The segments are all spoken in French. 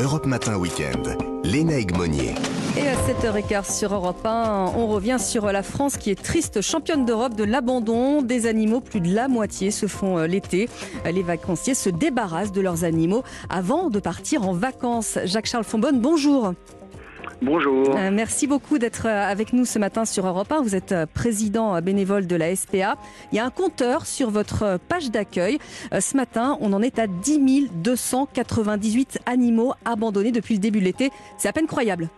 Europe Matin Week-end. Léna Egmonier. Et à 7h15 sur Europe 1, on revient sur la France qui est triste, championne d'Europe de l'abandon des animaux. Plus de la moitié se font euh, l'été. Les vacanciers se débarrassent de leurs animaux avant de partir en vacances. Jacques-Charles Fonbonne, bonjour. Bonjour. Euh, merci beaucoup d'être euh, avec nous ce matin sur Europe 1. Vous êtes euh, président bénévole de la SPA. Il y a un compteur sur votre page d'accueil. Ce matin, on en est à 10 298 animaux abandonnés depuis le début de l'été. C'est à peine croyable.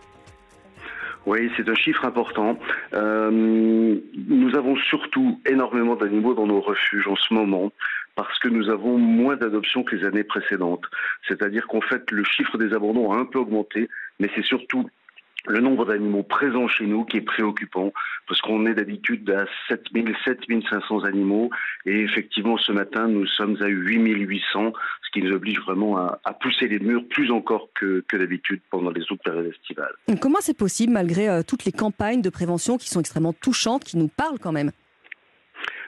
Oui, c'est un chiffre important. nous avons surtout énormément d'animaux dans nos refuges en ce moment parce que nous avons moins d'adoptions que les années précédentes. C'est-à-dire qu'en fait, le chiffre des abandons a un peu augmenté, mais c'est surtout le nombre d'animaux présents chez nous qui est préoccupant parce qu'on est d'habitude à 7000, 7500 animaux et effectivement ce matin nous sommes à 8800 ce qui nous oblige vraiment à, pousser les murs plus encore que, d'habitude pendant les autres périodes estivales. Comment c'est possible malgré euh, toutes les campagnes de prévention qui sont extrêmement touchantes, qui nous parlent quand même?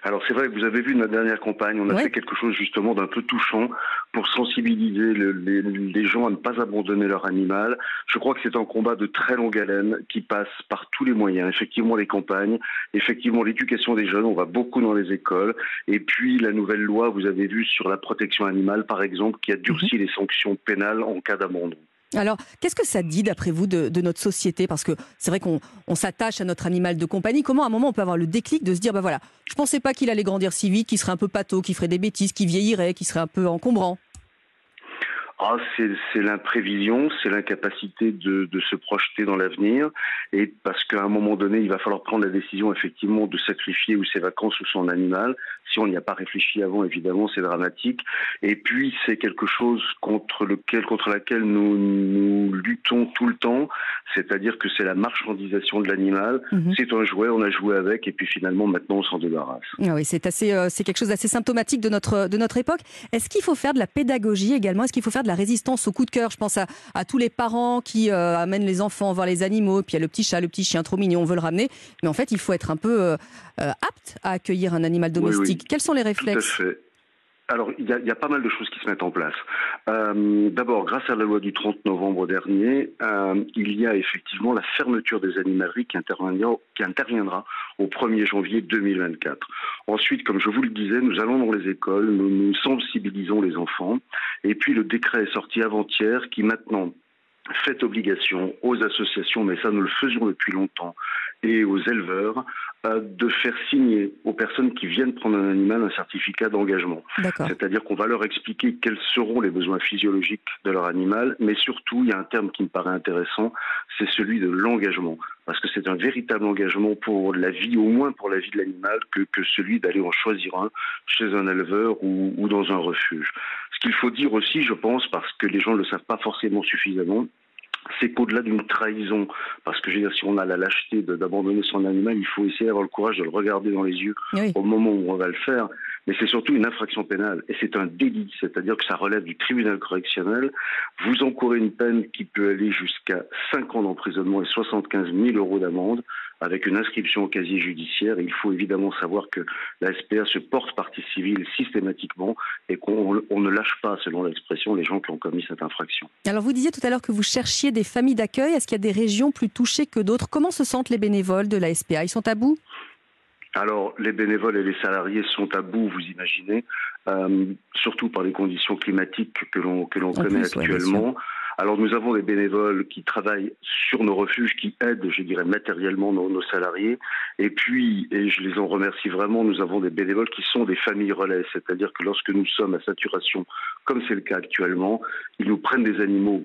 Alors c'est vrai que vous avez vu notre dernière campagne, on a fait quelque chose justement d'un peu touchant pour sensibiliser les, gens à ne pas abandonner leur animal. Je crois que c'est un combat de très longue haleine qui passe par tous les moyens. Effectivement les campagnes, effectivement l'éducation des jeunes, on va beaucoup dans les écoles, et puis la nouvelle loi, vous avez vu sur la protection animale par exemple, qui a durci mhm. les sanctions pénales en cas d'abandon. Alors, qu'est-ce que ça dit, d'après vous, de, notre société? Parce que c'est vrai qu'on s'attache à notre animal de compagnie. Comment, à un moment, on peut avoir le déclic de se dire, ben voilà, je pensais pas qu'il allait grandir si vite, qu'il serait un peu pâteau, qu'il ferait des bêtises, qu'il vieillirait, qu'il serait un peu encombrant? Ah, c'est l'imprévision, c'est l'incapacité de, se projeter dans l'avenir, et parce qu'à un moment donné, il va falloir prendre la décision effectivement de sacrifier ou ses vacances ou son animal. Si on n'y a pas réfléchi avant, évidemment, c'est dramatique. Et puis, c'est quelque chose contre lequel, contre laquelle nous, nous luttons tout le temps, c'est-à-dire que c'est la marchandisation de l'animal. Mhm. C'est un jouet, on a joué avec, et puis finalement, maintenant, on s'en débarrasse. Ah oui, c'est assez, euh, c'est quelque chose d'assez symptomatique de notre de notre époque. Est-ce qu'il faut faire de la pédagogie également? Est-ce qu'il faut faire de la résistance au coup de cœur. Je pense à, tous les parents qui euh, amènent les enfants voir les animaux, puis il y a le petit chat, le petit chien trop mignon, on veut le ramener. Mais en fait, il faut être un peu euh, euh, apte à accueillir un animal domestique. Quels sont les réflexes? Alors, il y, a, pas mal de choses qui se mettent en place. Euh, d'abord, grâce à la loi du 30 novembre dernier, euh, il y a effectivement la fermeture des animaleries qui interviendra, qui interviendra au 1er janvier 2024. Ensuite, comme je vous le disais, nous allons dans les écoles, nous, nous sensibilisons les enfants. Et puis, le décret est sorti avant-hier qui maintenant fait obligation aux associations, mais ça nous le faisions depuis longtemps, et aux éleveurs de faire signer aux personnes qui viennent prendre un animal un certificat d'engagement. C'est-à-dire qu'on va leur expliquer quels seront les besoins physiologiques de leur animal, mais surtout, il y a un terme qui me paraît intéressant, c'est celui de l'engagement. Parce que c'est un véritable engagement pour la vie, au moins pour la vie de l'animal, que, que celui d'aller en choisir un chez un éleveur ou, ou dans un refuge. Ce qu'il faut dire aussi, je pense, parce que les gens ne le savent pas forcément suffisamment, c'est qu'au-delà d'une trahison, parce que je veux dire, si on a la lâcheté d'abandonner son animal, il faut essayer d'avoir le courage de le regarder dans les yeux au moment où on va le faire. Mais c'est surtout une infraction pénale et c'est un délit, c'est-à-dire que ça relève du tribunal correctionnel. Vous encourez une peine qui peut aller jusqu'à 5 ans d'emprisonnement et 75 000 euros d'amende avec une inscription au casier judiciaire. il faut évidemment savoir que la SPA se porte partie civile systématiquement et qu'on ne lâche pas, selon l'expression, les gens qui ont commis cette infraction. Alors vous disiez tout à l'heure que vous cherchiez des familles d'accueil. Est-ce qu'il y a des régions plus touchées que d'autres? Comment se sentent les bénévoles de la SPA Ils sont à bout? Alors, les bénévoles et les salariés sont à bout, vous imaginez, euh, surtout par les conditions climatiques que l'on que l'on connaît actuellement. Alors nous avons des bénévoles qui travaillent sur nos refuges, qui aident, je dirais, matériellement nos, salariés. Et puis, et je les en remercie vraiment, nous avons des bénévoles qui sont des familles relais, c'est-à-dire que lorsque nous sommes à saturation, comme c'est le cas actuellement, ils nous prennent des animaux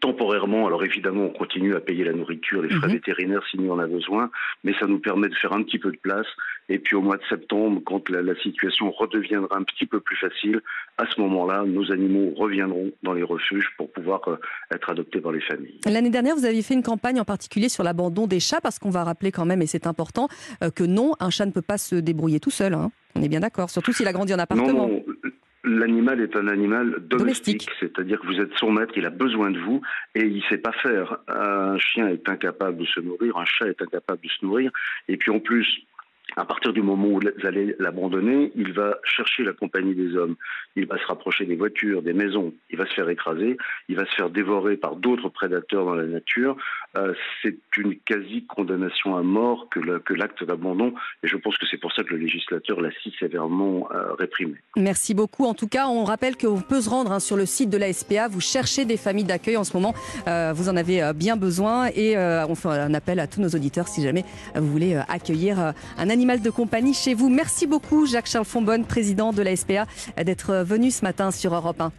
temporairement. Alors évidemment, on continue à payer la nourriture, les frais mhm. vétérinaires s'il y en a besoin, mais ça nous permet de faire un petit peu de place. Et puis au mois de septembre, quand la, situation redeviendra un petit peu plus facile, à ce moment-là, nos animaux reviendront dans les refuges pour pouvoir euh, être adoptés par les familles. L'année dernière, vous aviez fait une campagne en particulier sur l'abandon des chats, parce qu'on va rappeler quand même, et c'est important, euh, que non, un chat ne peut pas se débrouiller tout seul. Hein. On est bien d'accord, surtout s'il a grandi en appartement. Non, L'animal est un animal domestique, c'est-à-dire que vous êtes son maître, il a besoin de vous et il ne sait pas faire. Un chien est incapable de se nourrir, un chat est incapable de se nourrir, et puis en plus, à partir du moment où vous allez l'abandonner, il va chercher la compagnie des hommes, il va se rapprocher des voitures, des maisons, il va se faire écraser, il va se faire dévorer par d'autres prédateurs dans la nature. Euh, c'est une quasi-condamnation à mort que l'acte d'abandon, et je pense que c'est pour ça que le législateur l'a si sévèrement euh, réprimé. Merci beaucoup. En tout cas, on rappelle qu'on peut se rendre hein, sur le site de la SPA, vous cherchez des familles d'accueil en ce moment, euh, vous en avez bien besoin, et on fait un appel à tous nos auditeurs si jamais vous voulez accueillir un animal animal de compagnie chez vous. Merci beaucoup Jacques-Charles Fonbonne, président de la SPA, d'être venu ce matin sur Europe 1.